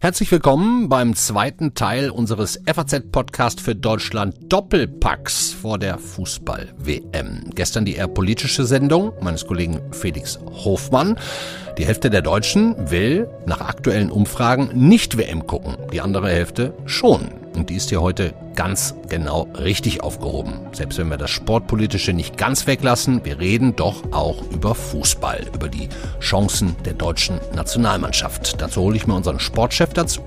Herzlich willkommen beim zweiten Teil unseres FAZ-Podcast für Deutschland Doppelpacks vor der Fußball-WM. Gestern die eher politische Sendung meines Kollegen Felix Hofmann. Die Hälfte der Deutschen will nach aktuellen Umfragen nicht WM gucken, die andere Hälfte schon. Und die ist hier heute ganz genau richtig aufgehoben. Selbst wenn wir das Sportpolitische nicht ganz weglassen, wir reden doch auch über Fußball, über die Chancen der deutschen Nationalmannschaft. Dazu hole ich mir unseren Sportchef dazu,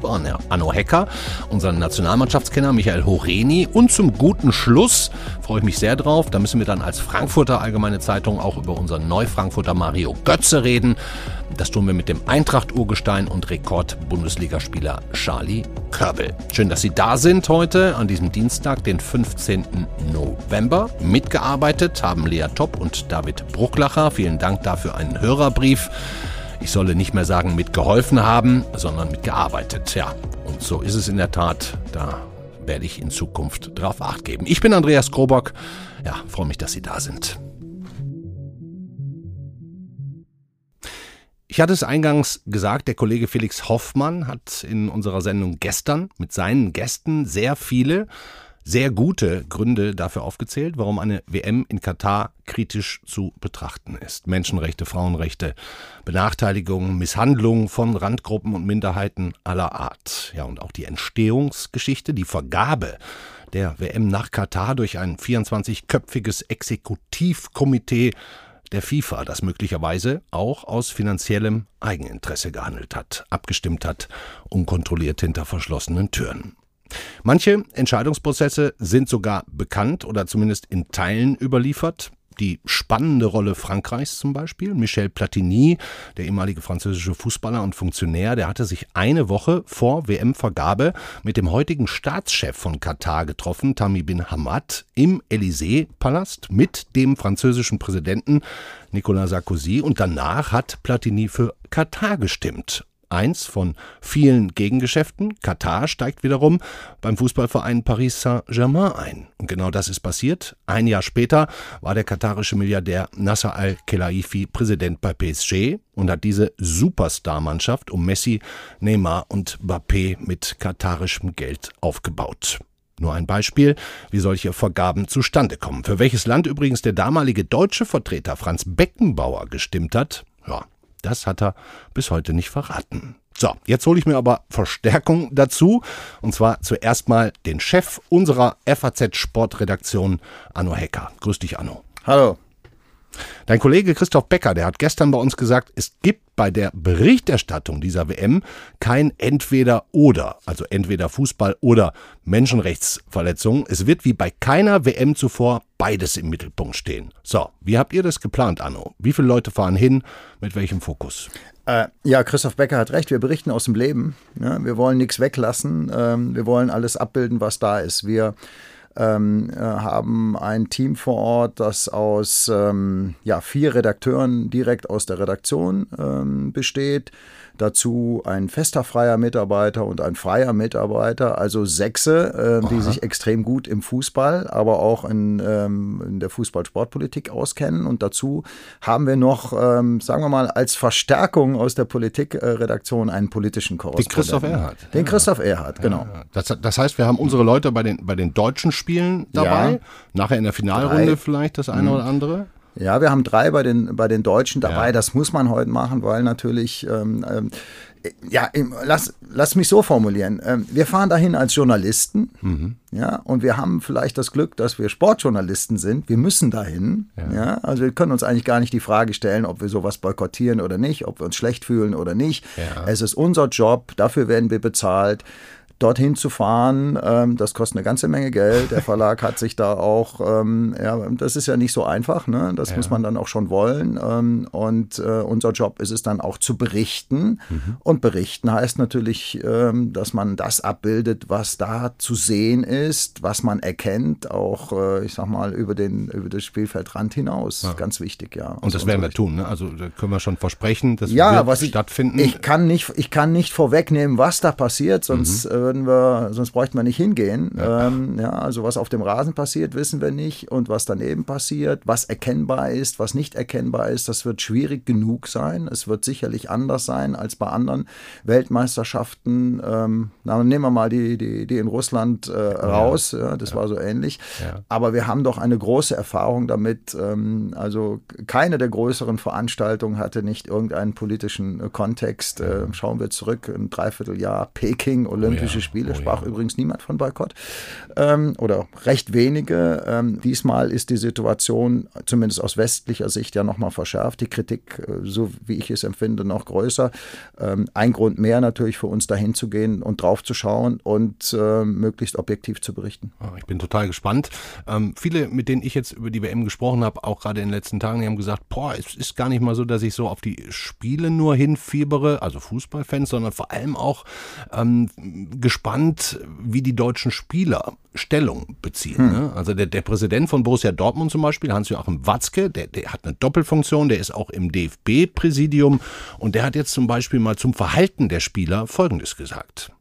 Anno Hecker, unseren Nationalmannschaftskenner Michael Horeni und zum guten Schluss freue ich mich sehr drauf, da müssen wir dann als Frankfurter Allgemeine Zeitung auch über unseren Neufrankfurter Mario Götze reden. Das tun wir mit dem Eintracht-Urgestein und Rekord-Bundesligaspieler Charlie Körbel. Schön, dass Sie da sind heute an diesem Dienstag, den 15. November. Mitgearbeitet haben Lea Topp und David Brucklacher. Vielen Dank dafür einen Hörerbrief. Ich solle nicht mehr sagen mitgeholfen haben, sondern mitgearbeitet. Ja, und so ist es in der Tat. Da werde ich in Zukunft drauf acht geben. Ich bin Andreas Krobock. Ja, freue mich, dass Sie da sind. Ich hatte es eingangs gesagt, der Kollege Felix Hoffmann hat in unserer Sendung gestern mit seinen Gästen sehr viele, sehr gute Gründe dafür aufgezählt, warum eine WM in Katar kritisch zu betrachten ist. Menschenrechte, Frauenrechte, Benachteiligung, Misshandlungen von Randgruppen und Minderheiten aller Art. Ja, und auch die Entstehungsgeschichte, die Vergabe der WM nach Katar durch ein 24-köpfiges Exekutivkomitee der FIFA, das möglicherweise auch aus finanziellem Eigeninteresse gehandelt hat, abgestimmt hat, unkontrolliert hinter verschlossenen Türen. Manche Entscheidungsprozesse sind sogar bekannt oder zumindest in Teilen überliefert die spannende Rolle Frankreichs zum Beispiel. Michel Platini, der ehemalige französische Fußballer und Funktionär, der hatte sich eine Woche vor WM-Vergabe mit dem heutigen Staatschef von Katar getroffen, Tammy bin Hamad, im Élysée-Palast mit dem französischen Präsidenten Nicolas Sarkozy. Und danach hat Platini für Katar gestimmt eins von vielen Gegengeschäften. Katar steigt wiederum beim Fußballverein Paris Saint-Germain ein. Und genau das ist passiert. Ein Jahr später war der katarische Milliardär Nasser al-Khelaifi Präsident bei PSG und hat diese Superstar-Mannschaft um Messi, Neymar und Mbappé mit katarischem Geld aufgebaut. Nur ein Beispiel, wie solche Vergaben zustande kommen. Für welches Land übrigens der damalige deutsche Vertreter Franz Beckenbauer gestimmt hat, ja, das hat er bis heute nicht verraten. So, jetzt hole ich mir aber Verstärkung dazu. Und zwar zuerst mal den Chef unserer FAZ Sportredaktion, Anno Hecker. Grüß dich, Anno. Hallo. Dein Kollege Christoph Becker, der hat gestern bei uns gesagt, es gibt bei der Berichterstattung dieser WM kein entweder oder, also entweder Fußball oder Menschenrechtsverletzungen. Es wird wie bei keiner WM zuvor beides im Mittelpunkt stehen. So, wie habt ihr das geplant, Anno? Wie viele Leute fahren hin? Mit welchem Fokus? Äh, ja, Christoph Becker hat recht. Wir berichten aus dem Leben. Ja, wir wollen nichts weglassen. Ähm, wir wollen alles abbilden, was da ist. Wir ähm, äh, haben ein Team vor Ort, das aus ähm, ja, vier Redakteuren direkt aus der Redaktion ähm, besteht dazu ein fester freier Mitarbeiter und ein freier Mitarbeiter, also Sechse, äh, die sich extrem gut im Fußball, aber auch in, ähm, in der Fußballsportpolitik auskennen. Und dazu haben wir noch, ähm, sagen wir mal, als Verstärkung aus der Politikredaktion einen politischen Korrespondenten. Den Christoph Erhardt. Den Christoph Erhardt, genau. Ja, das, das, heißt, wir haben unsere Leute bei den, bei den deutschen Spielen dabei, ja. nachher in der Finalrunde Drei. vielleicht das eine mhm. oder andere. Ja, wir haben drei bei den, bei den Deutschen dabei. Ja. Das muss man heute machen, weil natürlich, ähm, ähm, ja, lass, lass mich so formulieren. Ähm, wir fahren dahin als Journalisten, mhm. ja, und wir haben vielleicht das Glück, dass wir Sportjournalisten sind. Wir müssen dahin, ja. ja. Also wir können uns eigentlich gar nicht die Frage stellen, ob wir sowas boykottieren oder nicht, ob wir uns schlecht fühlen oder nicht. Ja. Es ist unser Job, dafür werden wir bezahlt dorthin zu fahren, ähm, das kostet eine ganze Menge Geld. Der Verlag hat sich da auch, ähm, ja, das ist ja nicht so einfach, ne? das ja. muss man dann auch schon wollen. Ähm, und äh, unser Job ist es dann auch zu berichten. Mhm. Und berichten heißt natürlich, ähm, dass man das abbildet, was da zu sehen ist, was man erkennt, auch, äh, ich sag mal, über, den, über das Spielfeldrand hinaus. Ja. Ganz wichtig, ja. Und das werden wir tun, ne? also da können wir schon versprechen, dass ja, wird was stattfinden. Ich, ich, kann nicht, ich kann nicht vorwegnehmen, was da passiert, sonst mhm würden wir, sonst bräuchten wir nicht hingehen. Ja. Ähm, ja, also was auf dem Rasen passiert, wissen wir nicht und was daneben passiert, was erkennbar ist, was nicht erkennbar ist, das wird schwierig genug sein. Es wird sicherlich anders sein als bei anderen Weltmeisterschaften. Ähm, na, nehmen wir mal die, die, die in Russland äh, raus, ja, das war so ähnlich. Aber wir haben doch eine große Erfahrung damit. Ähm, also keine der größeren Veranstaltungen hatte nicht irgendeinen politischen äh, Kontext. Äh, schauen wir zurück, ein Dreivierteljahr Peking, Olympische ja, Spiele, oh sprach ja. übrigens niemand von Boykott ähm, oder recht wenige. Ähm, diesmal ist die Situation zumindest aus westlicher Sicht ja nochmal verschärft. Die Kritik, äh, so wie ich es empfinde, noch größer. Ähm, ein Grund mehr natürlich für uns dahin zu gehen und drauf zu schauen und äh, möglichst objektiv zu berichten. Ah, ich bin total gespannt. Ähm, viele, mit denen ich jetzt über die WM gesprochen habe, auch gerade in den letzten Tagen, die haben gesagt, boah, es ist gar nicht mal so, dass ich so auf die Spiele nur hinfiebere, also Fußballfans, sondern vor allem auch ähm, gespannt, wie die deutschen Spieler Stellung beziehen. Hm. Ne? Also der, der Präsident von Borussia Dortmund zum Beispiel, Hans-Joachim Watzke, der, der hat eine Doppelfunktion, der ist auch im DFB-Präsidium und der hat jetzt zum Beispiel mal zum Verhalten der Spieler Folgendes gesagt.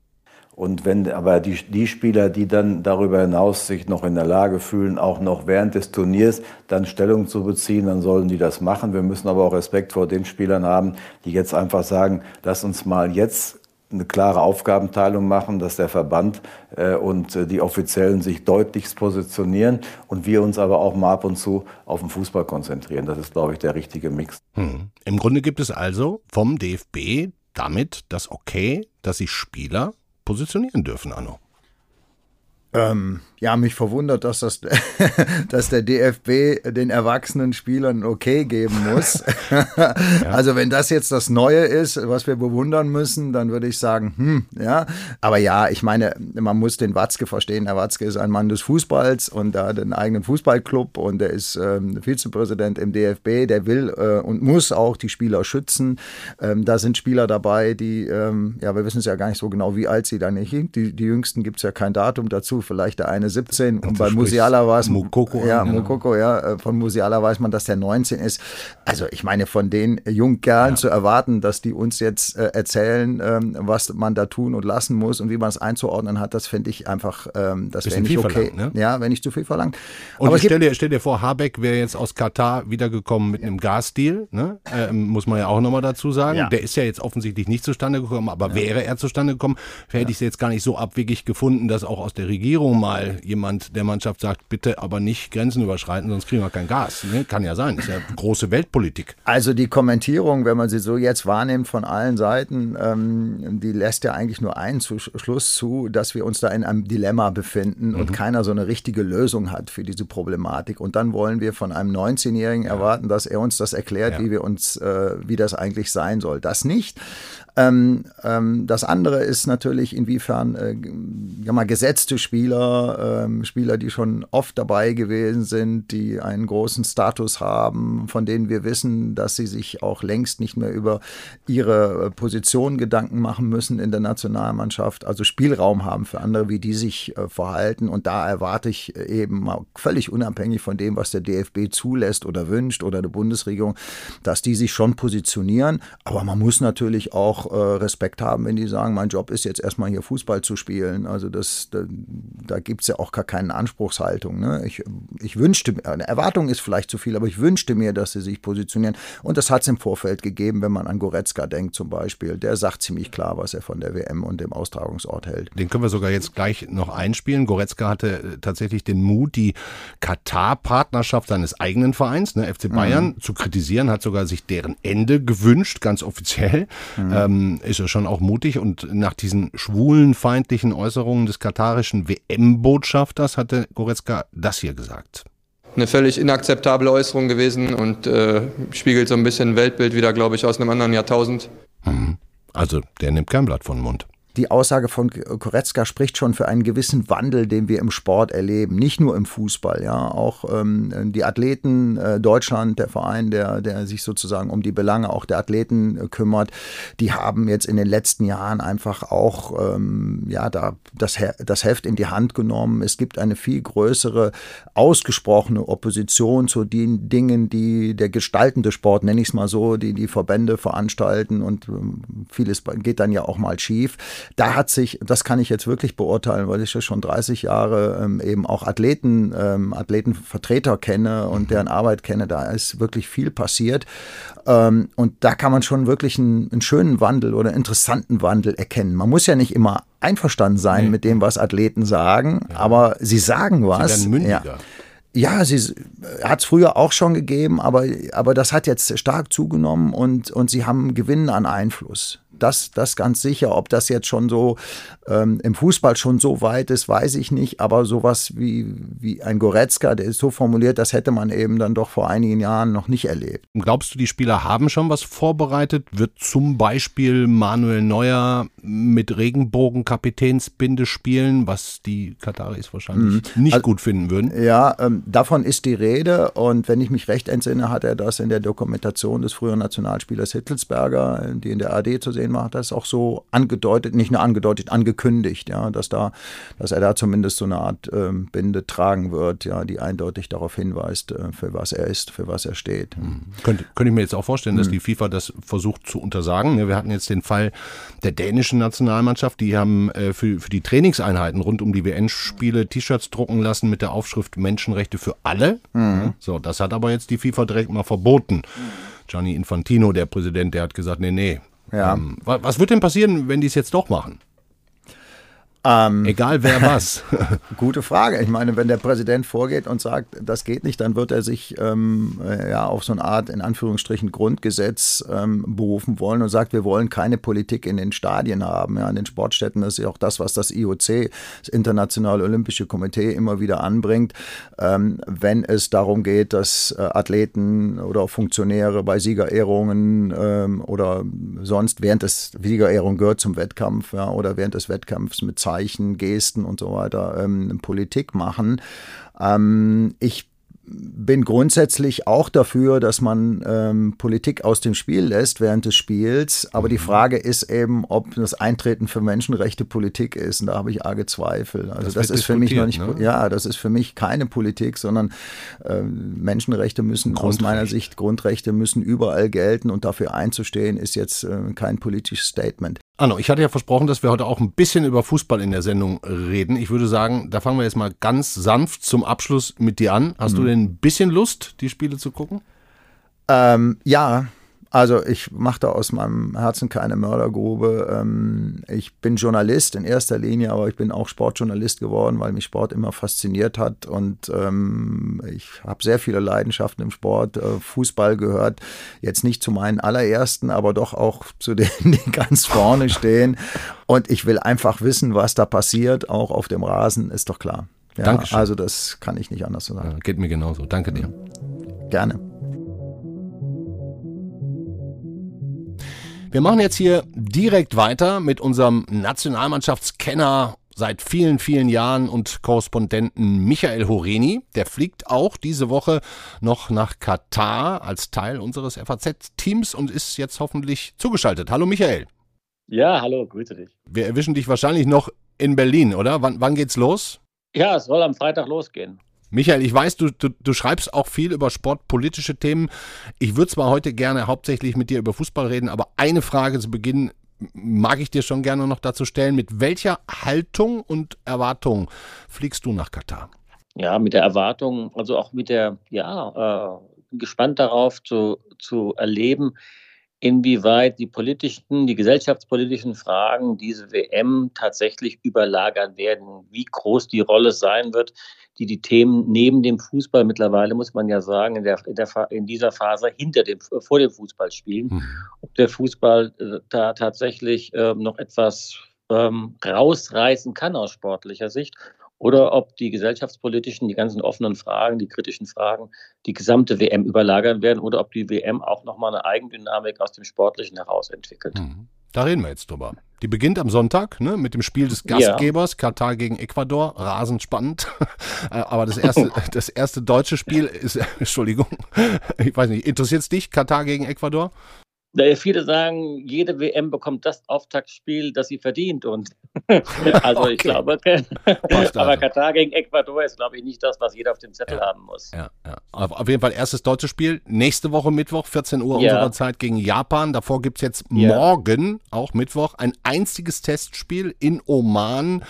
Und wenn aber die, die Spieler, die dann darüber hinaus sich noch in der Lage fühlen, auch noch während des Turniers dann Stellung zu beziehen, dann sollen die das machen. Wir müssen aber auch Respekt vor den Spielern haben, die jetzt einfach sagen, lass uns mal jetzt eine klare Aufgabenteilung machen, dass der Verband äh, und äh, die Offiziellen sich deutlichst positionieren und wir uns aber auch mal ab und zu auf den Fußball konzentrieren. Das ist, glaube ich, der richtige Mix. Hm. Im Grunde gibt es also vom DFB damit das Okay, dass sich Spieler positionieren dürfen, Anno. Ähm, ja, mich verwundert, dass, das, dass der DFB den erwachsenen Spielern okay geben muss. ja. Also wenn das jetzt das Neue ist, was wir bewundern müssen, dann würde ich sagen, hm, ja. Aber ja, ich meine, man muss den Watzke verstehen. Der Watzke ist ein Mann des Fußballs und er hat einen eigenen Fußballclub und er ist ähm, Vizepräsident im DFB. Der will äh, und muss auch die Spieler schützen. Ähm, da sind Spieler dabei, die, ähm, ja, wir wissen es ja gar nicht so genau, wie alt sie da nicht sind. Die, die Jüngsten gibt es ja kein Datum dazu vielleicht der eine 17 und bei Musiala war es Mukoko. Ja, Mukoko, ja, äh, von Musiala weiß man, dass der 19 ist. Also ich meine, von den Jungkerlen ja. zu erwarten, dass die uns jetzt äh, erzählen, ähm, was man da tun und lassen muss und wie man es einzuordnen hat, das finde ich einfach, ähm, das wäre nicht okay. Ne? Ja, wenn nicht zu viel verlangt. Und Aber stell, dir, stell dir vor, Habeck wäre jetzt aus Katar wiedergekommen mit einem Gasdeal, ne? äh, muss man ja auch nochmal dazu sagen. Ja. Der ist ja jetzt offensichtlich nicht zustande gekommen, aber ja. wäre er zustande gekommen, hätte ich es jetzt gar nicht so abwegig gefunden, dass auch aus der Regierung mal jemand der Mannschaft sagt, bitte aber nicht Grenzen überschreiten, sonst kriegen wir kein Gas. Ne? Kann ja sein, ist ja große Weltpolitik. Also die Kommentierung, wenn man sie so jetzt wahrnimmt von allen Seiten, ähm, die lässt ja eigentlich nur einen Schluss zu, dass wir uns da in einem Dilemma befinden mhm. und keiner so eine richtige Lösung hat für diese Problematik. Und dann wollen wir von einem 19-Jährigen ja. erwarten, dass er uns das erklärt, ja. wie wir uns, äh, wie das eigentlich sein soll. Das nicht. Ähm, ähm, das andere ist natürlich, inwiefern äh, ja mal gesetzte Spieler, ähm, Spieler, die schon oft dabei gewesen sind, die einen großen Status haben, von denen wir wissen, dass sie sich auch längst nicht mehr über ihre äh, Position Gedanken machen müssen in der Nationalmannschaft, also Spielraum haben für andere, wie die sich äh, verhalten. Und da erwarte ich eben mal völlig unabhängig von dem, was der DFB zulässt oder wünscht oder eine Bundesregierung, dass die sich schon positionieren. Aber man muss natürlich auch äh, Respekt haben, wenn die sagen, mein Job ist jetzt erstmal hier Fußball zu spielen. Also das, da, gibt es ja auch gar keine Anspruchshaltung. Ne? Ich, ich wünschte, eine Erwartung ist vielleicht zu viel, aber ich wünschte mir, dass sie sich positionieren. Und das hat es im Vorfeld gegeben, wenn man an Goretzka denkt zum Beispiel. Der sagt ziemlich klar, was er von der WM und dem Austragungsort hält. Den können wir sogar jetzt gleich noch einspielen. Goretzka hatte äh, tatsächlich den Mut, die Katar-Partnerschaft seines eigenen Vereins, ne, FC Bayern, mhm. zu kritisieren, hat sogar sich deren Ende gewünscht, ganz offiziell. Mhm. Ähm, ist er schon auch mutig und nach diesen schwulen, feindlichen Äußerungen des katarischen WM-Botschafters hatte Goretzka das hier gesagt eine völlig inakzeptable Äußerung gewesen und äh, spiegelt so ein bisschen ein Weltbild wieder, glaube ich, aus einem anderen Jahrtausend. Mhm. Also der nimmt kein Blatt von den Mund die Aussage von Koretzka spricht schon für einen gewissen Wandel, den wir im Sport erleben, nicht nur im Fußball, ja, auch ähm, die Athleten äh, Deutschland, der Verein, der, der sich sozusagen um die Belange auch der Athleten äh, kümmert, die haben jetzt in den letzten Jahren einfach auch ähm, ja da das, das Heft in die Hand genommen. Es gibt eine viel größere ausgesprochene Opposition zu den Dingen, die der gestaltende Sport, nenne ich es mal so, die die Verbände veranstalten und ähm, vieles geht dann ja auch mal schief. Da hat sich, das kann ich jetzt wirklich beurteilen, weil ich ja schon 30 Jahre ähm, eben auch Athleten, ähm, Athletenvertreter kenne und deren Arbeit kenne, da ist wirklich viel passiert. Ähm, und da kann man schon wirklich einen, einen, schönen Wandel oder interessanten Wandel erkennen. Man muss ja nicht immer einverstanden sein nee. mit dem, was Athleten sagen, ja. aber sie sagen was. Sie werden mündiger. Ja. Ja, sie hat es früher auch schon gegeben, aber, aber das hat jetzt stark zugenommen und, und sie haben Gewinn an Einfluss. Das, das ganz sicher. Ob das jetzt schon so ähm, im Fußball schon so weit ist, weiß ich nicht. Aber sowas wie, wie ein Goretzka, der ist so formuliert, das hätte man eben dann doch vor einigen Jahren noch nicht erlebt. Glaubst du, die Spieler haben schon was vorbereitet? Wird zum Beispiel Manuel Neuer mit Regenbogenkapitänsbinde spielen, was die Kataris wahrscheinlich mhm. nicht also, gut finden würden? Ja, ähm, davon ist die Rede. Und wenn ich mich recht entsinne, hat er das in der Dokumentation des früheren Nationalspielers Hittelsberger, die in der AD zu sehen war, hat das auch so angedeutet, nicht nur angedeutet, angekündigt, ja, dass da, dass er da zumindest so eine Art ähm, Binde tragen wird, ja, die eindeutig darauf hinweist, äh, für was er ist, für was er steht. Mhm. Könnte, könnte ich mir jetzt auch vorstellen, dass mhm. die FIFA das versucht zu untersagen. Wir hatten jetzt den Fall der dänischen Nationalmannschaft, die haben äh, für, für die Trainingseinheiten rund um die WN-Spiele T-Shirts drucken lassen mit der Aufschrift Menschenrechte für alle. Mhm. So, das hat aber jetzt die FIFA direkt mal verboten. Gianni Infantino, der Präsident, der hat gesagt, nee, nee, ja. Ähm, was wird denn passieren, wenn die es jetzt doch machen? Ähm, Egal wer was. Gute Frage. Ich meine, wenn der Präsident vorgeht und sagt, das geht nicht, dann wird er sich ähm, äh, ja, auf so eine Art, in Anführungsstrichen, Grundgesetz ähm, berufen wollen und sagt, wir wollen keine Politik in den Stadien haben, ja, in den Sportstätten. Das ist ja auch das, was das IOC, das Internationale Olympische Komitee, immer wieder anbringt. Ähm, wenn es darum geht, dass äh, Athleten oder Funktionäre bei Siegerehrungen ähm, oder sonst während des Siegerehrung gehört zum Wettkampf ja, oder während des Wettkampfs mit Zeit Zeichen, Gesten und so weiter ähm, Politik machen. Ähm, ich bin grundsätzlich auch dafür, dass man ähm, Politik aus dem Spiel lässt während des Spiels. Aber die mhm. Frage ist eben, ob das Eintreten für Menschenrechte Politik ist. Und da habe ich arge Zweifel. Also das, das ist für mich noch nicht, ne? ja, das ist für mich keine Politik, sondern äh, Menschenrechte müssen aus meiner Sicht, Grundrechte müssen überall gelten und dafür einzustehen, ist jetzt äh, kein politisches Statement. Arno, ich hatte ja versprochen, dass wir heute auch ein bisschen über Fußball in der Sendung reden. Ich würde sagen, da fangen wir jetzt mal ganz sanft zum Abschluss mit dir an. Hast mhm. du denn ein bisschen Lust, die Spiele zu gucken? Ähm, ja, also ich mache da aus meinem Herzen keine Mördergrube. Ähm, ich bin Journalist in erster Linie, aber ich bin auch Sportjournalist geworden, weil mich Sport immer fasziniert hat. Und ähm, ich habe sehr viele Leidenschaften im Sport. Äh, Fußball gehört jetzt nicht zu meinen allerersten, aber doch auch zu denen, die ganz vorne stehen. Und ich will einfach wissen, was da passiert, auch auf dem Rasen, ist doch klar. Ja, Dankeschön. Also das kann ich nicht anders sagen. Ja, geht mir genauso. Danke dir. Gerne. Wir machen jetzt hier direkt weiter mit unserem Nationalmannschaftskenner seit vielen, vielen Jahren und Korrespondenten Michael Horeni. Der fliegt auch diese Woche noch nach Katar als Teil unseres FAZ-Teams und ist jetzt hoffentlich zugeschaltet. Hallo Michael. Ja, hallo, grüße dich. Wir erwischen dich wahrscheinlich noch in Berlin, oder? Wann, wann geht's los? Ja, es soll am Freitag losgehen. Michael, ich weiß, du, du, du schreibst auch viel über sportpolitische Themen. Ich würde zwar heute gerne hauptsächlich mit dir über Fußball reden, aber eine Frage zu Beginn mag ich dir schon gerne noch dazu stellen. Mit welcher Haltung und Erwartung fliegst du nach Katar? Ja, mit der Erwartung, also auch mit der, ja, äh, gespannt darauf zu, zu erleben, inwieweit die politischen, die gesellschaftspolitischen Fragen diese WM tatsächlich überlagern werden, wie groß die Rolle sein wird, die die Themen neben dem Fußball mittlerweile, muss man ja sagen, in, der, in, der, in dieser Phase hinter dem, vor dem Fußball spielen. Mhm. Ob der Fußball äh, da tatsächlich äh, noch etwas ähm, rausreißen kann aus sportlicher Sicht oder ob die gesellschaftspolitischen, die ganzen offenen Fragen, die kritischen Fragen, die gesamte WM überlagern werden oder ob die WM auch nochmal eine Eigendynamik aus dem Sportlichen heraus entwickelt. Mhm. Da reden wir jetzt drüber. Die beginnt am Sonntag ne, mit dem Spiel des Gastgebers, ja. Katar gegen Ecuador. Rasend spannend. Äh, aber das erste, das erste deutsche Spiel ist, Entschuldigung, ich weiß nicht, interessiert es dich, Katar gegen Ecuador? Daher viele sagen, jede WM bekommt das Auftaktspiel, das sie verdient. Und also okay. ich glaube, aber Katar gegen Ecuador ist, glaube ich, nicht das, was jeder auf dem Zettel ja. haben muss. Ja, ja. Auf jeden Fall erstes deutsches Spiel. Nächste Woche Mittwoch, 14 Uhr ja. unserer Zeit gegen Japan. Davor gibt es jetzt morgen, auch Mittwoch, ein einziges Testspiel in Oman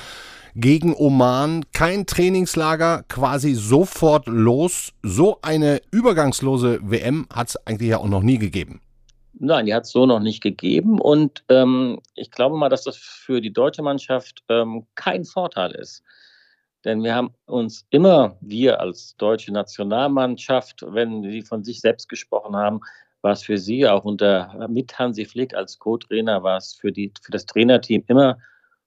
gegen Oman. Kein Trainingslager, quasi sofort los. So eine übergangslose WM hat es eigentlich ja auch noch nie gegeben. Nein, die hat es so noch nicht gegeben. Und ähm, ich glaube mal, dass das für die deutsche Mannschaft ähm, kein Vorteil ist. Denn wir haben uns immer, wir als deutsche Nationalmannschaft, wenn sie von sich selbst gesprochen haben, war es für sie auch unter mit Hansi Flick als Co-Trainer, war es für, für das Trainerteam immer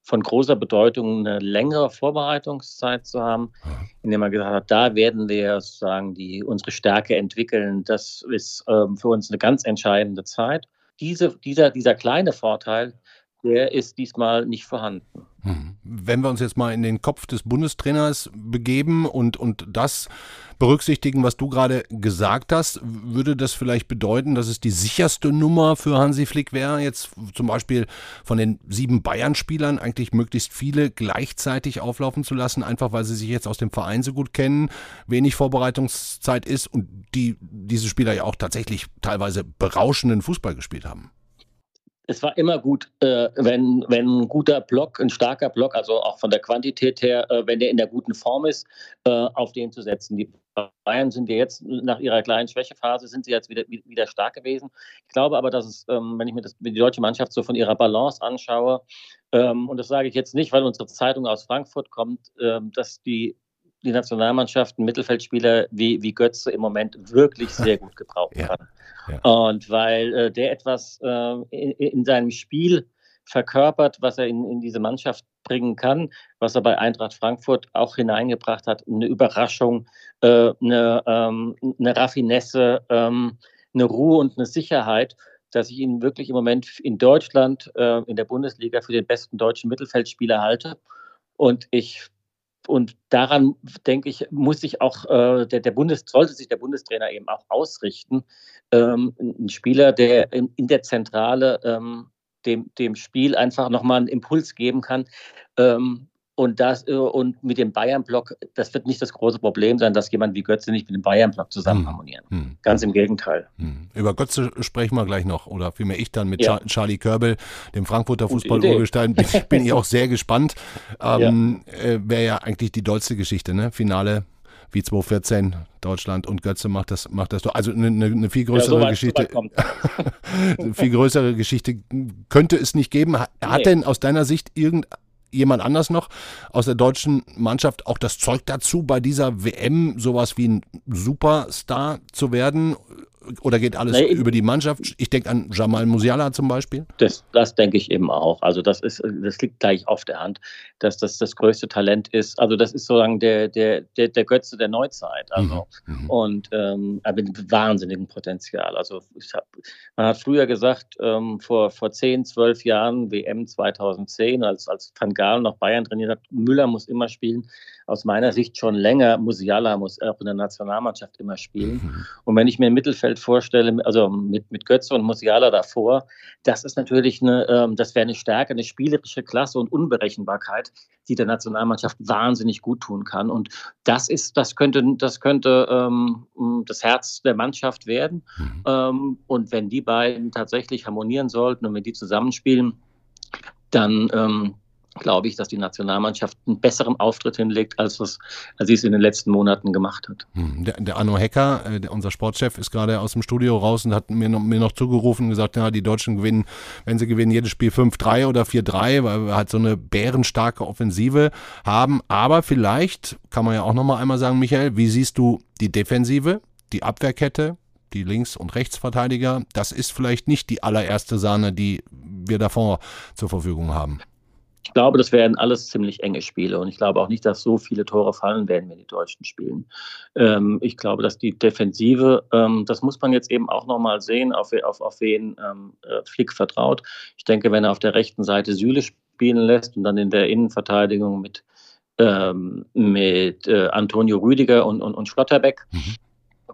von großer Bedeutung, eine längere Vorbereitungszeit zu haben, indem man gesagt hat, da werden wir sozusagen die, unsere Stärke entwickeln. Das ist ähm, für uns eine ganz entscheidende Zeit. Diese, dieser, dieser kleine Vorteil, der ist diesmal nicht vorhanden. Hm. Wenn wir uns jetzt mal in den Kopf des Bundestrainers begeben und, und das berücksichtigen, was du gerade gesagt hast, würde das vielleicht bedeuten, dass es die sicherste Nummer für Hansi Flick wäre, jetzt zum Beispiel von den sieben Bayern-Spielern eigentlich möglichst viele gleichzeitig auflaufen zu lassen, einfach weil sie sich jetzt aus dem Verein so gut kennen, wenig Vorbereitungszeit ist und die diese Spieler ja auch tatsächlich teilweise berauschenden Fußball gespielt haben es war immer gut, äh, wenn, wenn ein guter Block, ein starker Block, also auch von der Quantität her, äh, wenn der in der guten Form ist, äh, auf den zu setzen. Die Bayern sind ja jetzt nach ihrer kleinen Schwächephase, sind sie jetzt wieder, wieder stark gewesen. Ich glaube aber, dass es, ähm, wenn ich mir das, die deutsche Mannschaft so von ihrer Balance anschaue, ähm, und das sage ich jetzt nicht, weil unsere Zeitung aus Frankfurt kommt, ähm, dass die die Nationalmannschaft einen Mittelfeldspieler wie, wie Götze im Moment wirklich sehr gut gebrauchen ja. kann. Ja. Und weil äh, der etwas äh, in, in, seinem Spiel verkörpert, was er in, in diese Mannschaft bringen kann, was er bei Eintracht Frankfurt auch hineingebracht hat, eine Überraschung, äh, eine, ähm, eine Raffinesse, ähm, eine Ruhe und eine Sicherheit, dass ich ihn wirklich im Moment in Deutschland, äh, in der Bundesliga für den besten deutschen Mittelfeldspieler halte. Und ich und daran, denke ich, muss sich auch äh, der, der Bundes, sollte sich der Bundestrainer eben auch ausrichten. Ähm, ein Spieler, der in, in der Zentrale ähm, dem, dem Spiel einfach nochmal einen Impuls geben kann, ähm, und, das, äh, und mit dem Bayern-Block, das wird nicht das große Problem sein, dass jemand wie Götze nicht mit dem Bayern-Block zusammen hm. harmonieren. Hm. Ganz im Gegenteil. Hm. Über Götze sprechen wir gleich noch, oder vielmehr ich dann mit ja. Charlie Körbel, dem Frankfurter Fußball-Urgestein, bin, bin ich auch sehr gespannt. Ähm, ja. äh, Wäre ja eigentlich die dollste Geschichte, ne? Finale wie 2014 Deutschland und Götze macht das macht das doch also eine, eine viel größere ja, so Geschichte so eine viel größere Geschichte könnte es nicht geben hat nee. denn aus deiner Sicht irgendein jemand anders noch aus der deutschen Mannschaft auch das Zeug dazu, bei dieser WM sowas wie ein Superstar zu werden? Oder geht alles nee, über die Mannschaft? Ich denke an Jamal Musiala zum Beispiel. Das, das denke ich eben auch. Also das ist, das liegt gleich auf der Hand, dass das das größte Talent ist. Also das ist sozusagen der, der, der, der Götze der Neuzeit. Also mhm. mhm. und ähm, mit wahnsinnigem Potenzial. Also hab, man hat früher gesagt, ähm, vor, vor 10, 12 Jahren, WM 2010, als, als Van Gaal noch Bayern trainiert hat, Müller muss immer spielen aus meiner Sicht schon länger. Musiala muss auch in der Nationalmannschaft immer spielen. Mhm. Und wenn ich mir ein Mittelfeld vorstelle, also mit, mit Götze und Musiala davor, das ist natürlich eine, ähm, das wäre eine Stärke, eine spielerische Klasse und Unberechenbarkeit, die der Nationalmannschaft wahnsinnig gut tun kann. Und das ist, das könnte, das könnte ähm, das Herz der Mannschaft werden. Mhm. Ähm, und wenn die beiden tatsächlich harmonieren sollten und wenn die zusammenspielen, dann ähm, glaube ich, dass die Nationalmannschaft einen besseren Auftritt hinlegt, als, was, als sie es in den letzten Monaten gemacht hat. Hm, der, der Arno Hecker, äh, der, unser Sportchef, ist gerade aus dem Studio raus und hat mir noch, mir noch zugerufen und gesagt, ja, die Deutschen gewinnen, wenn sie gewinnen, jedes Spiel 5-3 oder 4-3, weil wir halt so eine bärenstarke Offensive haben. Aber vielleicht kann man ja auch nochmal einmal sagen, Michael, wie siehst du die Defensive, die Abwehrkette, die Links- und Rechtsverteidiger? Das ist vielleicht nicht die allererste Sahne, die wir davor zur Verfügung haben. Ich glaube, das werden alles ziemlich enge Spiele und ich glaube auch nicht, dass so viele Tore fallen werden, wenn die Deutschen spielen. Ähm, ich glaube, dass die Defensive, ähm, das muss man jetzt eben auch nochmal sehen, auf, auf, auf wen ähm, äh, Flick vertraut. Ich denke, wenn er auf der rechten Seite Süle spielen lässt und dann in der Innenverteidigung mit, ähm, mit äh, Antonio Rüdiger und, und, und Schlotterbeck, mhm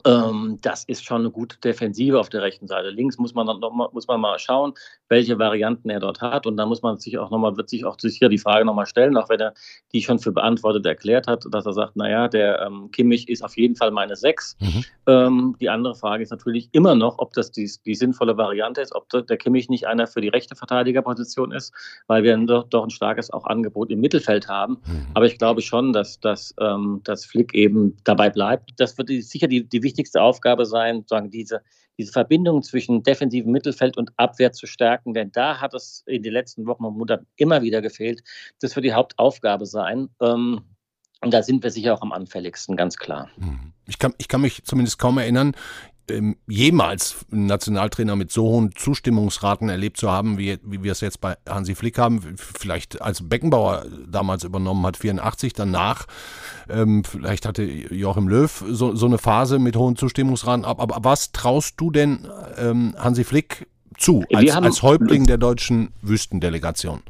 Ähm, das ist schon eine gute Defensive auf der rechten Seite. Links muss man dann noch mal, muss man mal schauen, welche Varianten er dort hat. Und dann muss man sich auch noch mal, wird sich auch sicher die Frage nochmal stellen, auch wenn er die schon für beantwortet erklärt hat, dass er sagt, naja, der ähm, Kimmich ist auf jeden Fall meine Sechs. Mhm. Ähm, die andere Frage ist natürlich immer noch, ob das die, die sinnvolle Variante ist, ob der Kimmich nicht einer für die rechte Verteidigerposition ist, weil wir doch, doch ein starkes auch Angebot im Mittelfeld haben. Mhm. Aber ich glaube schon, dass, dass, ähm, dass Flick eben dabei bleibt. Das wird sicher die, die wichtigste Aufgabe sein, sagen diese, diese Verbindung zwischen defensivem Mittelfeld und Abwehr zu stärken, denn da hat es in den letzten Wochen und Monaten immer wieder gefehlt. Das wird die Hauptaufgabe sein. Ähm, und da sind wir sicher auch am anfälligsten, ganz klar. Mhm. Ich kann, ich kann mich zumindest kaum erinnern, ähm, jemals einen Nationaltrainer mit so hohen Zustimmungsraten erlebt zu haben, wie, wie wir es jetzt bei Hansi Flick haben. Vielleicht als Beckenbauer damals übernommen hat, 84, danach. Ähm, vielleicht hatte Joachim Löw so, so eine Phase mit hohen Zustimmungsraten. Aber, aber was traust du denn ähm, Hansi Flick zu, als, als Häuptling der deutschen Wüstendelegation?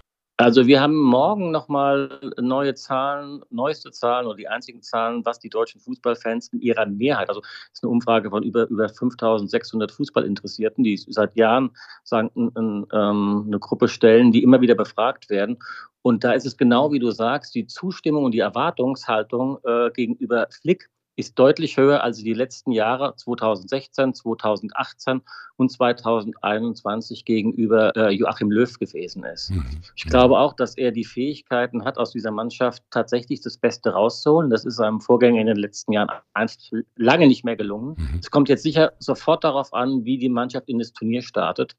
Also wir haben morgen nochmal neue Zahlen, neueste Zahlen oder die einzigen Zahlen, was die deutschen Fußballfans in ihrer Mehrheit, also das ist eine Umfrage von über, über 5600 Fußballinteressierten, die seit Jahren sagen, ein, ähm, eine Gruppe stellen, die immer wieder befragt werden. Und da ist es genau wie du sagst, die Zustimmung und die Erwartungshaltung äh, gegenüber Flick ist deutlich höher als die letzten Jahre 2016, 2018 und 2021 gegenüber äh, Joachim Löw gewesen ist. Mhm. Ich glaube auch, dass er die Fähigkeiten hat, aus dieser Mannschaft tatsächlich das Beste rauszuholen. Das ist seinem Vorgänger in den letzten Jahren einfach lange nicht mehr gelungen. Mhm. Es kommt jetzt sicher sofort darauf an, wie die Mannschaft in das Turnier startet.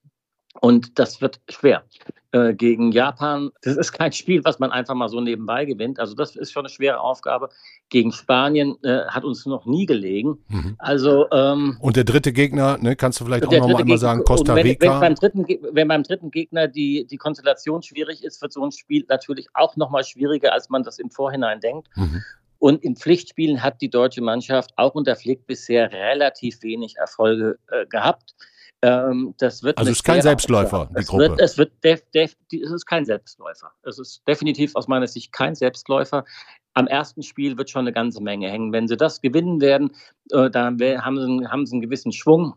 Und das wird schwer. Äh, gegen Japan, das ist kein Spiel, was man einfach mal so nebenbei gewinnt. Also das ist schon eine schwere Aufgabe. Gegen Spanien äh, hat uns noch nie gelegen. Mhm. Also ähm, und der dritte Gegner, ne, kannst du vielleicht auch noch mal einmal sagen, Costa Rica. Wenn, wenn, beim dritten, wenn beim dritten Gegner die, die Konstellation schwierig ist, wird so ein Spiel natürlich auch noch mal schwieriger, als man das im Vorhinein denkt. Mhm. Und in Pflichtspielen hat die deutsche Mannschaft auch unter Flick bisher relativ wenig Erfolge äh, gehabt. Ähm, das wird also es ist kein Selbstläufer, die Gruppe. Wird, es, wird def, def, es ist kein Selbstläufer. Es ist definitiv aus meiner Sicht kein Selbstläufer. Am ersten Spiel wird schon eine ganze Menge hängen. Wenn sie das gewinnen werden, äh, dann haben sie, haben sie einen gewissen Schwung.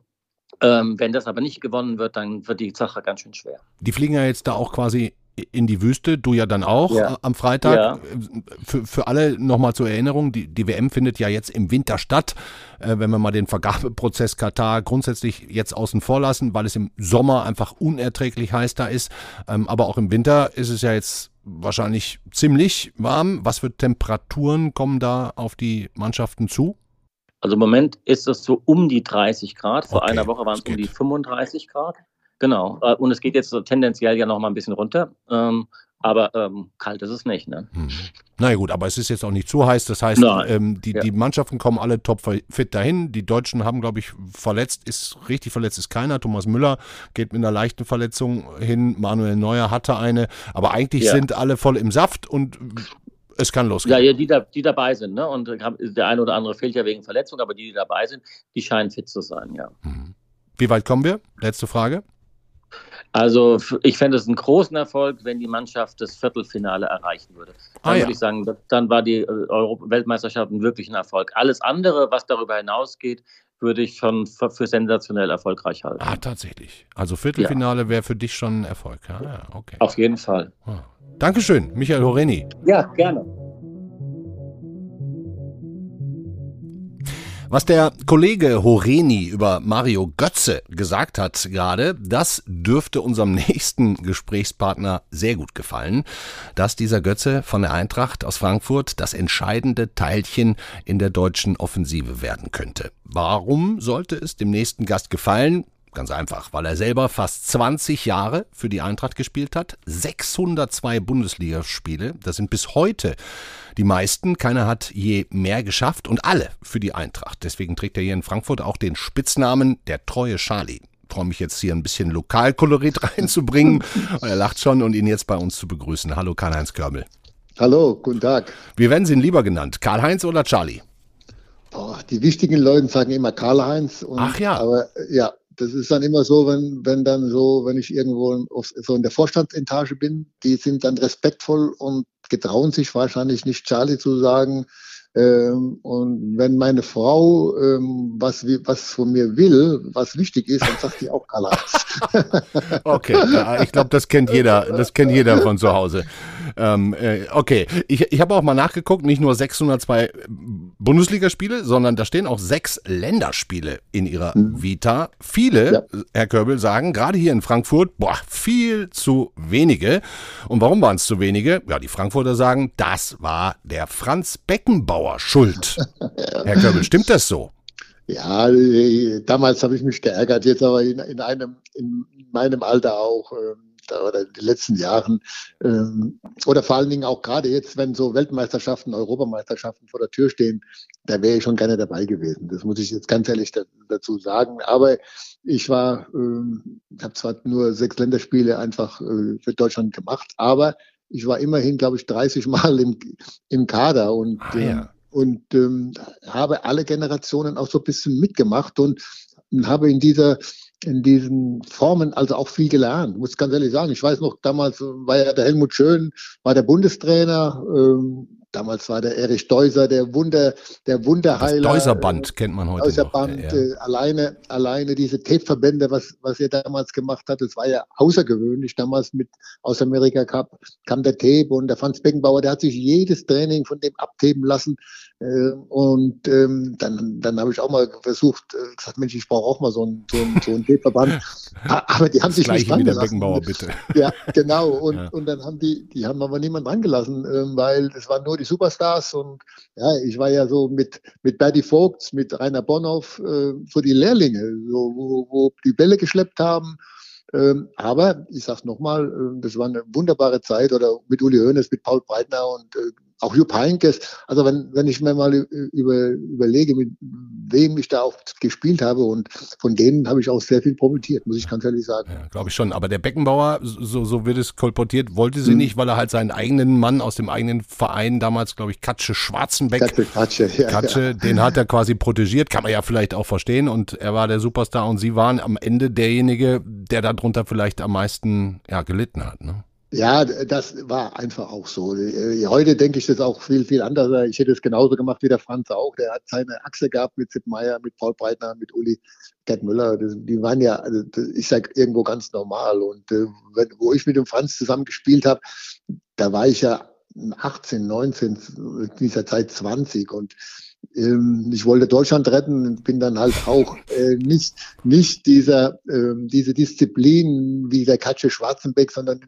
Ähm, wenn das aber nicht gewonnen wird, dann wird die Sache ganz schön schwer. Die fliegen ja jetzt da auch quasi in die Wüste, du ja dann auch ja. Äh, am Freitag. Ja. Für, für alle nochmal zur Erinnerung, die, die WM findet ja jetzt im Winter statt. Äh, wenn wir mal den Vergabeprozess Katar grundsätzlich jetzt außen vor lassen, weil es im Sommer einfach unerträglich heiß da ist. Ähm, aber auch im Winter ist es ja jetzt wahrscheinlich ziemlich warm. Was für Temperaturen kommen da auf die Mannschaften zu? Also im Moment ist es so um die 30 Grad. Vor okay, einer Woche waren es um die 35 Grad. Genau. Äh, und es geht jetzt so tendenziell ja noch mal ein bisschen runter. Ähm, aber ähm, kalt ist es nicht. Ne? Hm. Na gut, aber es ist jetzt auch nicht zu heiß. Das heißt, ähm, die, ja. die Mannschaften kommen alle topfit dahin. Die Deutschen haben, glaube ich, verletzt, ist richtig verletzt ist keiner. Thomas Müller geht mit einer leichten Verletzung hin. Manuel Neuer hatte eine. Aber eigentlich ja. sind alle voll im Saft und es kann losgehen. Ja, ja die, da, die dabei sind. Ne? Und der eine oder andere fehlt ja wegen Verletzung, aber die, die dabei sind, die scheinen fit zu sein, ja. Hm. Wie weit kommen wir? Letzte Frage. Also ich fände es einen großen Erfolg, wenn die Mannschaft das Viertelfinale erreichen würde. Dann ah, ja. würde ich sagen, dann war die äh, Weltmeisterschaft ein wirklicher Erfolg. Alles andere, was darüber hinausgeht, würde ich schon für, für sensationell erfolgreich halten. Ah, tatsächlich. Also Viertelfinale ja. wäre für dich schon ein Erfolg. Ja, okay. Auf jeden Fall. Ah. Dankeschön, Michael Horeni. Ja, gerne. Was der Kollege Horeni über Mario Götze gesagt hat gerade, das dürfte unserem nächsten Gesprächspartner sehr gut gefallen, dass dieser Götze von der Eintracht aus Frankfurt das entscheidende Teilchen in der deutschen Offensive werden könnte. Warum sollte es dem nächsten Gast gefallen? Ganz einfach, weil er selber fast 20 Jahre für die Eintracht gespielt hat, 602 Bundesligaspiele, das sind bis heute die meisten, keiner hat je mehr geschafft und alle für die Eintracht. Deswegen trägt er hier in Frankfurt auch den Spitznamen der treue Charlie. Ich freue mich jetzt hier ein bisschen Lokalkolorit reinzubringen. er lacht schon und ihn jetzt bei uns zu begrüßen. Hallo Karl-Heinz Körmel. Hallo, guten Tag. Wie werden Sie ihn lieber genannt? Karl-Heinz oder Charlie? Boah, die wichtigen Leute sagen immer Karl-Heinz. Ach ja. Aber ja, das ist dann immer so, wenn, wenn dann so, wenn ich irgendwo so in der Vorstandsetage bin, die sind dann respektvoll und getrauen sich wahrscheinlich nicht Charlie zu sagen, Ähm, und wenn meine Frau ähm, was, was von mir will, was wichtig ist, dann sagt die auch Karl-Heinz. okay, ja, ich glaube, das kennt jeder, das kennt jeder von zu Hause. Ähm, äh, okay, ich, ich habe auch mal nachgeguckt, nicht nur 602 Bundesligaspiele, sondern da stehen auch sechs Länderspiele in ihrer mhm. Vita. Viele, ja. Herr Körbel, sagen, gerade hier in Frankfurt, boah, viel zu wenige. Und warum waren es zu wenige? Ja, die Frankfurter sagen, das war der Franz Beckenbauer schuld. Herr Körbel, stimmt das so? Ja, äh, damals habe ich mich geärgert, jetzt aber in, in einem, in meinem Alter auch. Ähm, oder in den letzten Jahren ähm, oder vor allen Dingen auch gerade jetzt, wenn so Weltmeisterschaften, Europameisterschaften vor der Tür stehen, da wäre ich schon gerne dabei gewesen. Das muss ich jetzt ganz ehrlich da, dazu sagen. Aber ich war, ähm, habe zwar nur sechs Länderspiele einfach äh, für Deutschland gemacht, aber ich war immerhin, glaube ich, 30 Mal im, im Kader und ah, ja. ähm, und ähm, habe alle Generationen auch so ein bisschen mitgemacht und habe in dieser in diesen Formen also auch viel gelernt, muss ganz ehrlich sagen. Ich weiß noch, damals war ja der Helmut Schön, war der Bundestrainer. Ähm, damals war der Erich Deuser der Wunder, der Wunderheiler. Das Deuserband kennt man heute Deuserband, noch. Ja, ja. Äh, alleine, alleine diese Tapeverbände, was, was er damals gemacht hat, das war ja außergewöhnlich. Damals mit aus Amerika Cup kam der Tape und der Franz Beckenbauer, der hat sich jedes Training von dem abteben lassen. Äh, und ähm, dann, dann habe ich auch mal versucht, äh, gesagt, Mensch, ich brauche auch mal so einen so einen, so einen Tapeverband. Aber die haben sich nicht dran gelassen. Beckenbauer, bitte. Ja, genau. Und, ja. und dann haben die, die haben aber niemand dran gelassen, ähm, weil es waren nur die Superstars und ja, ich war ja so mit, mit Bertie Vogts, mit Rainer Bonhoff, äh, so die Lehrlinge, so, wo, wo die Bälle geschleppt haben. Ähm, aber ich sage nochmal, äh, das war eine wunderbare Zeit oder mit Uli Hoeneß, mit Paul Breitner und äh, auch Jupp Heynckes. Also wenn, wenn ich mir mal über, überlege, mit wem ich da auch gespielt habe und von denen habe ich auch sehr viel profitiert, muss ich ganz ehrlich sagen. Ja, Glaube ich schon. Aber der Beckenbauer, so, so wird es kolportiert, wollte sie hm. nicht, weil er halt seinen eigenen Mann aus dem eigenen Verein, damals glaube ich Katsche Schwarzenbeck, Katsche, Katsche, ja, Katsche ja. den hat er quasi protegiert, kann man ja vielleicht auch verstehen und er war der Superstar und sie waren am Ende derjenige, der darunter vielleicht am meisten ja, gelitten hat. Ne? Ja, das war einfach auch so. Äh, heute denke ich das auch viel, viel anders. Ich hätte es genauso gemacht wie der Franz auch. Der hat seine Achse gehabt mit Sepp Meier, mit Paul Breitner, mit Uli Gerd Müller. Die waren ja, also, ich sage, irgendwo ganz normal. Und äh, wo ich mit dem Franz zusammen gespielt habe, da war ich ja 18, 19, in dieser Zeit 20 und ähm, ich wollte Deutschland retten und bin dann halt auch äh, nicht, nicht dieser, äh, diese Disziplin wie der Katsche Schwarzenbeck, sondern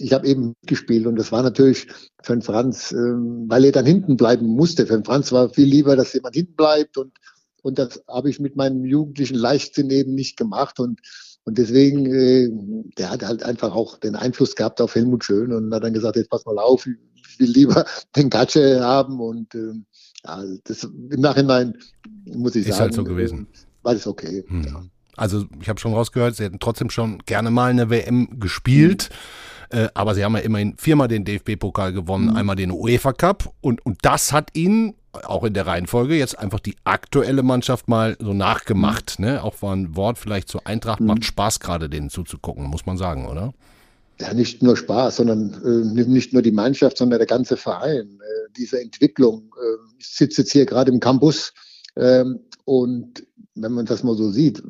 ich habe eben gespielt und das war natürlich für den Franz, ähm, weil er dann hinten bleiben musste. Für den Franz war viel lieber, dass jemand hinten bleibt und, und das habe ich mit meinem jugendlichen Leichtsinn eben nicht gemacht und, und deswegen, äh, der hat halt einfach auch den Einfluss gehabt auf Helmut Schön und hat dann gesagt, jetzt pass mal auf, ich will lieber den Gatsche haben und äh, ja, das im Nachhinein muss ich Ist sagen. Ist halt so gewesen. War das okay. Hm. Ja. Also ich habe schon rausgehört, sie hätten trotzdem schon gerne mal eine WM gespielt. Mhm. Äh, aber sie haben ja immerhin viermal den DFB-Pokal gewonnen, mhm. einmal den UEFA Cup und, und das hat ihnen auch in der Reihenfolge jetzt einfach die aktuelle Mannschaft mal so nachgemacht. Mhm. Ne? Auch war ein Wort vielleicht zur Eintracht, mhm. macht Spaß gerade denen zuzugucken, muss man sagen, oder? Ja, nicht nur Spaß, sondern äh, nicht nur die Mannschaft, sondern der ganze Verein. Äh, diese Entwicklung. Äh, ich sitze jetzt hier gerade im Campus ähm, und wenn man das mal so sieht,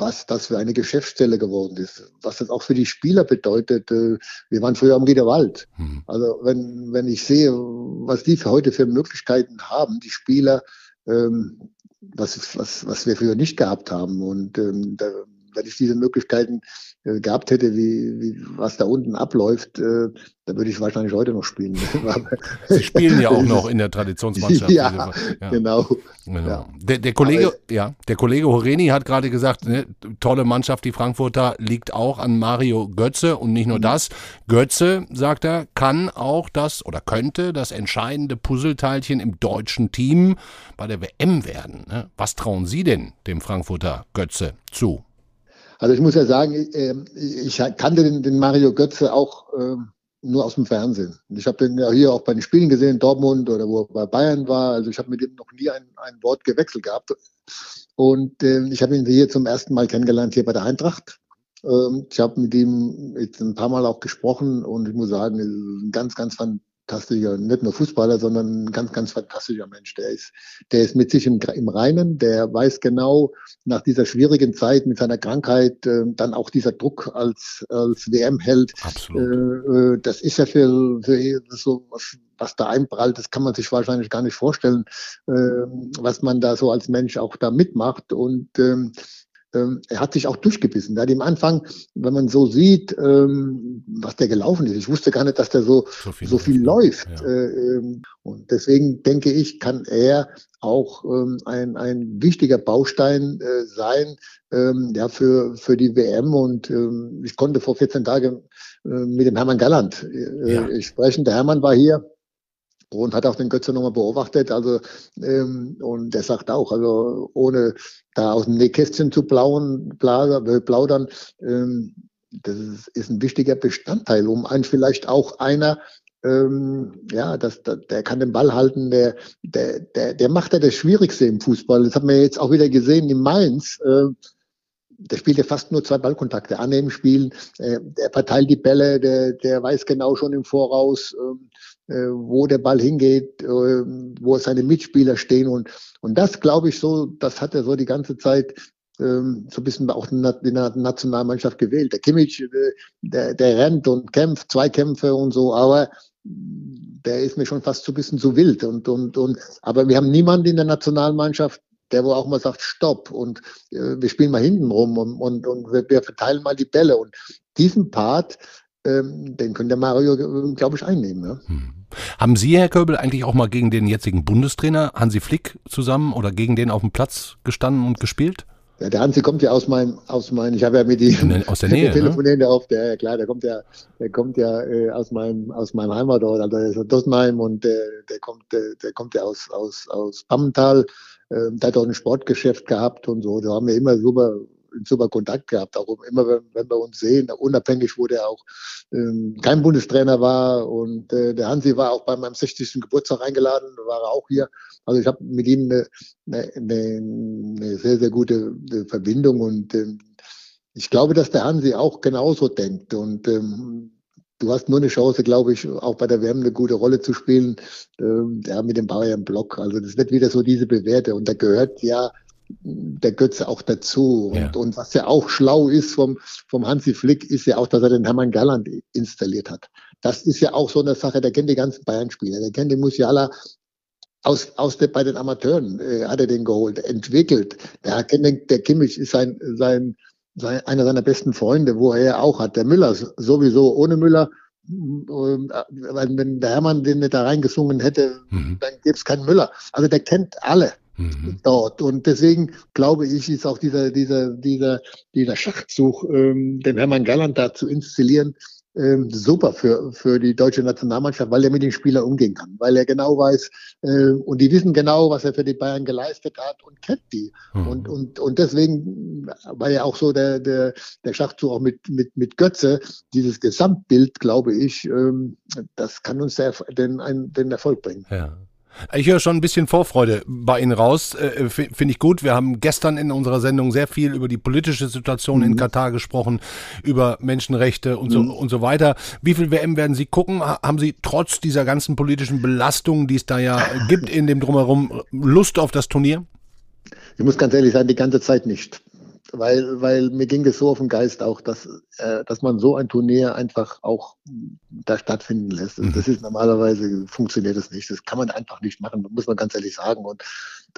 was das für eine Geschäftsstelle geworden ist, was das auch für die Spieler bedeutet. Äh, wir waren früher am Riederwald. Mhm. Also wenn, wenn ich sehe, was die für heute für Möglichkeiten haben, die Spieler, ähm, was, was, was wir früher nicht gehabt haben. Und ähm, da, wenn ich diese Möglichkeiten gehabt hätte, wie, wie was da unten abläuft, äh, da würde ich wahrscheinlich heute noch spielen. Sie spielen ja auch noch in der Traditionsmannschaft. ja, ja, genau. genau. Ja. Der, der, Kollege, Aber, ja, der Kollege Horeni hat gerade gesagt, ne, tolle Mannschaft, die Frankfurter liegt auch an Mario Götze und nicht nur mhm. das. Götze, sagt er, kann auch das oder könnte das entscheidende Puzzleteilchen im deutschen Team bei der WM werden. Ne? Was trauen Sie denn dem Frankfurter Götze zu? Also ich muss ja sagen, ähm, ich, kannte den, Mario Götze auch ähm, nur aus dem Fernsehen. Ich habe den ja hier auch bei den Spielen gesehen, in Dortmund oder wo er bei Bayern war. Also ich habe mit ihm noch nie ein, ein Wort gewechselt gehabt. Und äh, ich habe ihn hier zum ersten Mal kennengelernt, hier bei der Eintracht. Ähm, ich habe mit ihm jetzt ein paar Mal auch gesprochen und ich muss sagen, ein ganz, ganz fantastischer, nicht nur Fußballer, sondern ein ganz, ganz fantastischer Mensch. Der ist, der ist mit sich im, im Reinen, der weiß genau nach dieser schwierigen Zeit mit seiner Krankheit, äh, dann auch dieser Druck als, als WM-Held. Absolut. Äh, äh, das ist ja für, für so was, was da einprallt, das kann man sich wahrscheinlich gar nicht vorstellen, äh, was man da so als Mensch auch da mitmacht. Und ähm, ähm, er hat sich auch durchgebissen. Da hat am Anfang, wenn man so sieht, ähm, was der gelaufen ist, ich wusste gar nicht, dass der so, so viel, so viel läuft. Ja. Äh, ähm, und deswegen denke ich, kann er auch ähm, ein, ein wichtiger Baustein äh, sein ähm, ja, für, für die WM. Und ähm, ich konnte vor 14 Tagen äh, mit dem Hermann Galland äh, ja. sprechen. Der Hermann war hier und hat auch den Götze nochmal beobachtet. Also, ähm, und der sagt auch, also ohne da aus dem Nähkästchen zu blauen, äh, plaudern, ähm, das ist, ein wichtiger Bestandteil, um einen vielleicht auch einer ähm, ja, das, das, der kann den Ball halten, der, der, der, der macht ja das Schwierigste im Fußball. Das haben wir jetzt auch wieder gesehen in Mainz. Äh, der spielt ja fast nur zwei Ballkontakte annehmen, spielen. Äh, der verteilt die Bälle, der, der weiß genau schon im Voraus, äh, äh, wo der Ball hingeht, äh, wo seine Mitspieler stehen. Und, und das glaube ich so, das hat er so die ganze Zeit ähm, so ein bisschen auch in der Nationalmannschaft gewählt. Der Kimmich, äh, der, der rennt und kämpft, zwei Kämpfe und so, aber der ist mir schon fast so ein bisschen zu wild. Und, und, und, aber wir haben niemanden in der Nationalmannschaft, der wo auch mal sagt, stopp und äh, wir spielen mal hinten rum und, und, und wir, wir, verteilen mal die Bälle. Und diesen Part, ähm, den könnte Mario, äh, glaube ich, einnehmen. Ja. Hm. Haben Sie, Herr Köbel, eigentlich auch mal gegen den jetzigen Bundestrainer Hansi Flick zusammen oder gegen den auf dem Platz gestanden und gespielt? Ja, der Hansi kommt ja aus meinem, aus meinem, ich habe ja mit ihm aus der Nähe, telefonieren ne? auf, der, ja klar, der kommt ja, der kommt ja äh, aus meinem, aus meinem Heimatort, also der ist aus Dossenheim und der, der kommt, der, der kommt ja aus, aus, aus Pammental, äh, hat auch ein Sportgeschäft gehabt und so, da haben wir immer super super Kontakt gehabt, auch immer wenn, wenn wir uns sehen, unabhängig, wo der auch ähm, kein Bundestrainer war. Und äh, der Hansi war auch bei meinem 60. Geburtstag eingeladen, war auch hier. Also ich habe mit ihm eine, eine, eine, sehr, sehr gute Verbindung. Und ähm, ich glaube, dass der Hansi auch genauso denkt. Und ähm, du hast nur eine Chance, glaube ich, auch bei der WM eine gute Rolle zu spielen, ähm, ja, mit dem Bayern Block. Also das wird wieder so diese Bewährte und da gehört ja der Götze auch dazu. Ja. Und, und, was ja auch schlau ist vom, vom Hansi Flick, ist ja auch, dass er den Hermann Galland installiert hat. Das ist ja auch so eine Sache, der kennt die ganzen Bayern-Spieler, der kennt den Musiala aus, aus der, bei den Amateuren, äh, hat er den geholt, entwickelt. Der, kennt den, der Kimmich ist sein, sein, einer seiner besten Freunde, wo er auch hat. Der Müller sowieso, ohne Müller ähm, wenn der Hermann den nicht da reingesungen hätte, mhm. dann gäbe es keinen Müller. Also der kennt alle mhm. dort. Und deswegen glaube ich, ist auch dieser, dieser, dieser, dieser Schachzug, ähm, den Hermann Galland da zu installieren, ähm, super für, für die deutsche Nationalmannschaft, weil er mit den Spielern umgehen kann, weil er genau weiß, äh, und die wissen genau, was er für die Bayern geleistet hat und kennt die. Mhm. Und, und, und deswegen war ja auch so der, der, der Schachzug auch mit, mit, mit Götze, dieses Gesamtbild, glaube ich, ähm, das kann uns der, den, den Erfolg bringen. Ja. Ich höre schon ein bisschen Vorfreude bei Ihnen raus. Äh, Finde ich gut. Wir haben gestern in unserer Sendung sehr viel über die politische Situation mhm. in Katar gesprochen, über Menschenrechte und so, mhm. und so weiter. Wie viel WM werden Sie gucken? Haben Sie trotz dieser ganzen politischen Belastungen, die es da ja gibt in dem Drumherum, Lust auf das Turnier? Ich muss ganz ehrlich sagen, die ganze Zeit nicht weil, weil mir ging es so auf den Geist auch, dass, äh, dass man so ein Turnier einfach auch da stattfinden lässt. Mhm. Das ist normalerweise funktioniert das nicht. Das kann man einfach nicht machen, muss man ganz ehrlich sagen. Und,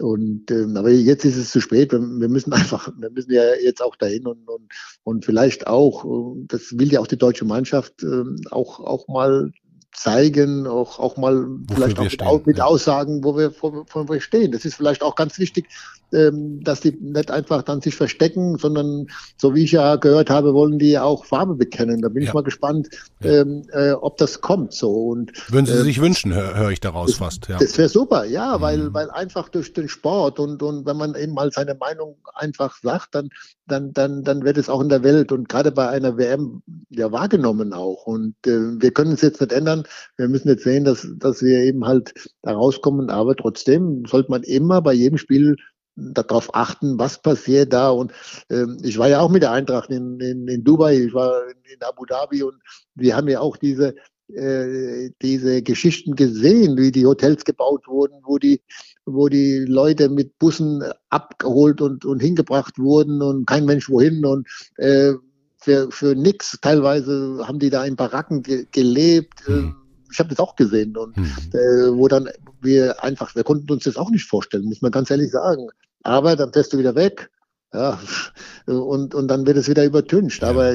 und ähm, aber jetzt ist es zu spät. Wir, wir, müssen einfach, wir müssen ja jetzt auch dahin und, und, und vielleicht auch, das will ja auch die deutsche Mannschaft äh, auch, auch mal zeigen, auch, auch mal Wofür vielleicht auch mit, mit ja. Aussagen, wo wir, wo, wo wir stehen. Das ist vielleicht auch ganz wichtig, dass die nicht einfach dann sich verstecken, sondern so wie ich ja gehört habe, wollen die auch Farbe bekennen. Da bin ja. ich mal gespannt, ja. ähm, äh, ob das kommt so. Und, Würden Sie äh, sich wünschen, höre hör ich daraus fast. Ja. Das wäre super, ja, mhm. weil, weil einfach durch den Sport und, und wenn man eben mal seine Meinung einfach sagt, dann, dann, dann, dann wird es auch in der Welt und gerade bei einer WM ja wahrgenommen auch. Und äh, wir können es jetzt nicht ändern. Wir müssen jetzt sehen, dass, dass wir eben halt da rauskommen, aber trotzdem sollte man immer bei jedem Spiel darauf achten, was passiert da. Und ähm, ich war ja auch mit der Eintracht in, in, in Dubai, ich war in, in Abu Dhabi und wir haben ja auch diese äh, diese Geschichten gesehen, wie die Hotels gebaut wurden, wo die, wo die Leute mit Bussen abgeholt und, und hingebracht wurden und kein Mensch wohin und äh, für, für nix. Teilweise haben die da in Baracken ge gelebt. Mhm. Ich habe das auch gesehen und mhm. äh, wo dann wir einfach, wir konnten uns das auch nicht vorstellen, muss man ganz ehrlich sagen. Aber dann fährst du wieder weg. Ja, und, und dann wird es wieder übertüncht. Ja. Aber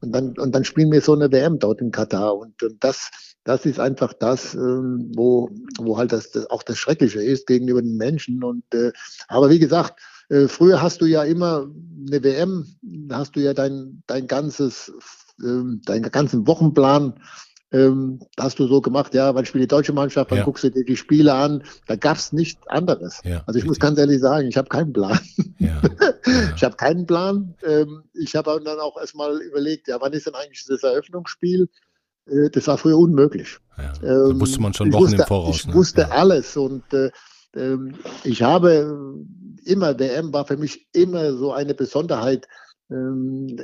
und dann, und dann spielen wir so eine WM dort in Katar. Und, und das, das ist einfach das, ähm, wo, wo halt das, das auch das Schreckliche ist gegenüber den Menschen. Und äh, aber wie gesagt, äh, früher hast du ja immer eine WM, da hast du ja dein, dein ganzes, äh, deinen ganzen Wochenplan ähm, hast du so gemacht, ja, wann spielt die deutsche Mannschaft, dann ja. guckst du dir die Spiele an. Da gab es nichts anderes. Ja, also ich richtig. muss ganz ehrlich sagen, ich habe keinen Plan. Ja, ich habe keinen Plan. Ähm, ich habe dann auch erstmal überlegt, ja, wann ist denn eigentlich das Eröffnungsspiel? Äh, das war früher unmöglich. Da ähm, wusste man schon Wochen wusste, im Voraus. Ich ne? wusste alles und äh, ähm, ich habe immer, WM war für mich immer so eine Besonderheit,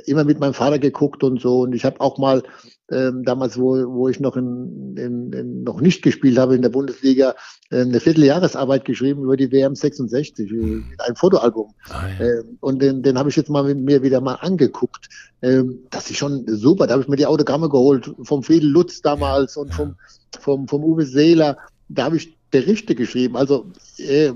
immer mit meinem Vater geguckt und so. Und ich habe auch mal ähm, damals, wo, wo ich noch, in, in, in, noch nicht gespielt habe in der Bundesliga, äh, eine Vierteljahresarbeit geschrieben über die WM 66, äh, ein Fotoalbum. Ah, ja. ähm, und den, den habe ich jetzt mal mit mir wieder mal angeguckt. Ähm, das ist schon super. Da habe ich mir die Autogramme geholt vom Friedel Lutz damals und vom, vom, vom Uwe Seeler. Da habe ich Berichte geschrieben. Also äh,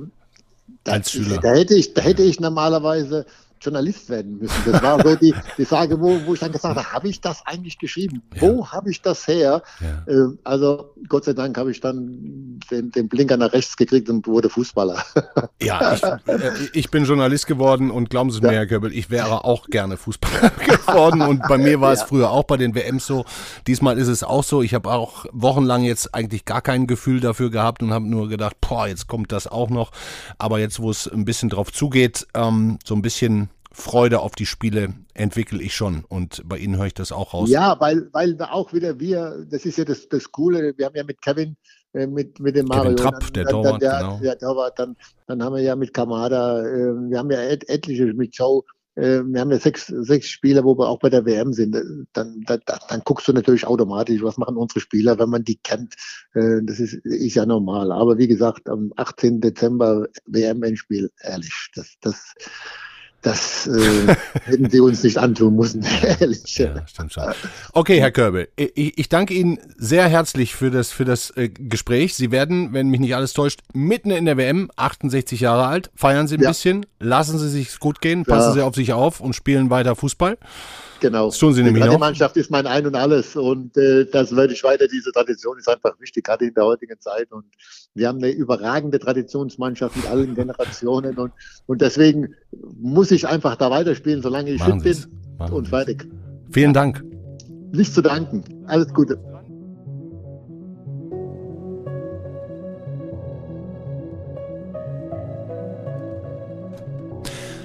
als Schüler. Da hätte ich, da hätte ich normalerweise Journalist werden müssen. Das war so die, die Frage, wo, wo ich dann gesagt habe, habe ich das eigentlich geschrieben? Ja. Wo habe ich das her? Ja. Äh, also Gott sei Dank habe ich dann den, den Blinker nach rechts gekriegt und wurde Fußballer. Ja, ich, äh, ich bin Journalist geworden und glauben Sie mir, Herr Köbel, ich wäre auch gerne Fußballer geworden und bei mir war es früher auch bei den WMs so. Diesmal ist es auch so. Ich habe auch wochenlang jetzt eigentlich gar kein Gefühl dafür gehabt und habe nur gedacht, boah, jetzt kommt das auch noch. Aber jetzt, wo es ein bisschen drauf zugeht, ähm, so ein bisschen Freude auf die Spiele entwickle ich schon und bei Ihnen höre ich das auch raus. Ja, weil, weil auch wieder wir, das ist ja das, das Coole, wir haben ja mit Kevin, äh, mit, mit dem Mario. Kevin Trapp, dann, der Torwart, der, genau. Der Torwart, dann, dann haben wir ja mit Kamada, äh, wir haben ja et, etliche mit Joe, äh, wir haben ja sechs, sechs Spieler, wo wir auch bei der WM sind. Dann, dann, dann guckst du natürlich automatisch, was machen unsere Spieler, wenn man die kennt. Äh, das ist, ist ja normal. Aber wie gesagt, am 18. Dezember WM-Endspiel, ehrlich, das, das, das äh, hätten sie uns nicht antun müssen, ehrlich. Ja, stimmt schon. Okay, Herr Körbe, ich, ich, danke Ihnen sehr herzlich für das, für das äh, Gespräch. Sie werden, wenn mich nicht alles täuscht, mitten in der WM, 68 Jahre alt, feiern Sie ein ja. bisschen, lassen Sie sich gut gehen, passen ja. Sie auf sich auf und spielen weiter Fußball. Genau. Das tun Sie nämlich Die Mannschaft ist mein Ein und Alles und äh, das werde ich weiter. Diese Tradition ist einfach wichtig, gerade in der heutigen Zeit. Und wir haben eine überragende Traditionsmannschaft mit allen Generationen und, und deswegen muss ich einfach da weiterspielen, solange ich Machen fit bin Machen und fertig. Vielen Dank. Nicht zu danken. Alles Gute.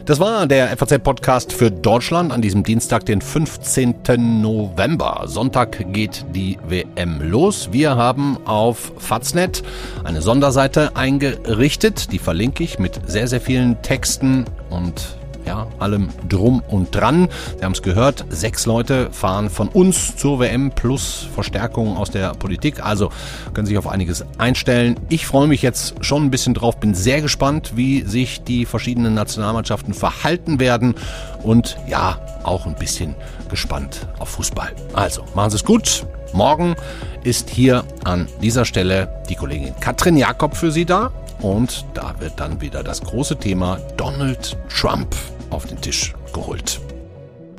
Das war der FAZ-Podcast für Deutschland an diesem Dienstag, den 15. November. Sonntag geht die WM los. Wir haben auf Faznet eine Sonderseite eingerichtet. Die verlinke ich mit sehr, sehr vielen Texten und ja, allem drum und dran. Wir haben es gehört, sechs Leute fahren von uns zur WM plus Verstärkung aus der Politik. Also können sich auf einiges einstellen. Ich freue mich jetzt schon ein bisschen drauf, bin sehr gespannt, wie sich die verschiedenen Nationalmannschaften verhalten werden und ja, auch ein bisschen gespannt auf Fußball. Also, machen Sie es gut. Morgen ist hier an dieser Stelle die Kollegin Katrin Jakob für Sie da. Und da wird dann wieder das große Thema Donald Trump auf den Tisch geholt.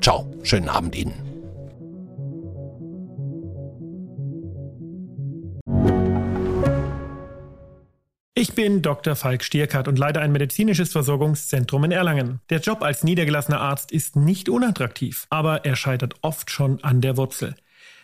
Ciao, schönen Abend Ihnen. Ich bin Dr. Falk Stierkart und leite ein medizinisches Versorgungszentrum in Erlangen. Der Job als niedergelassener Arzt ist nicht unattraktiv, aber er scheitert oft schon an der Wurzel.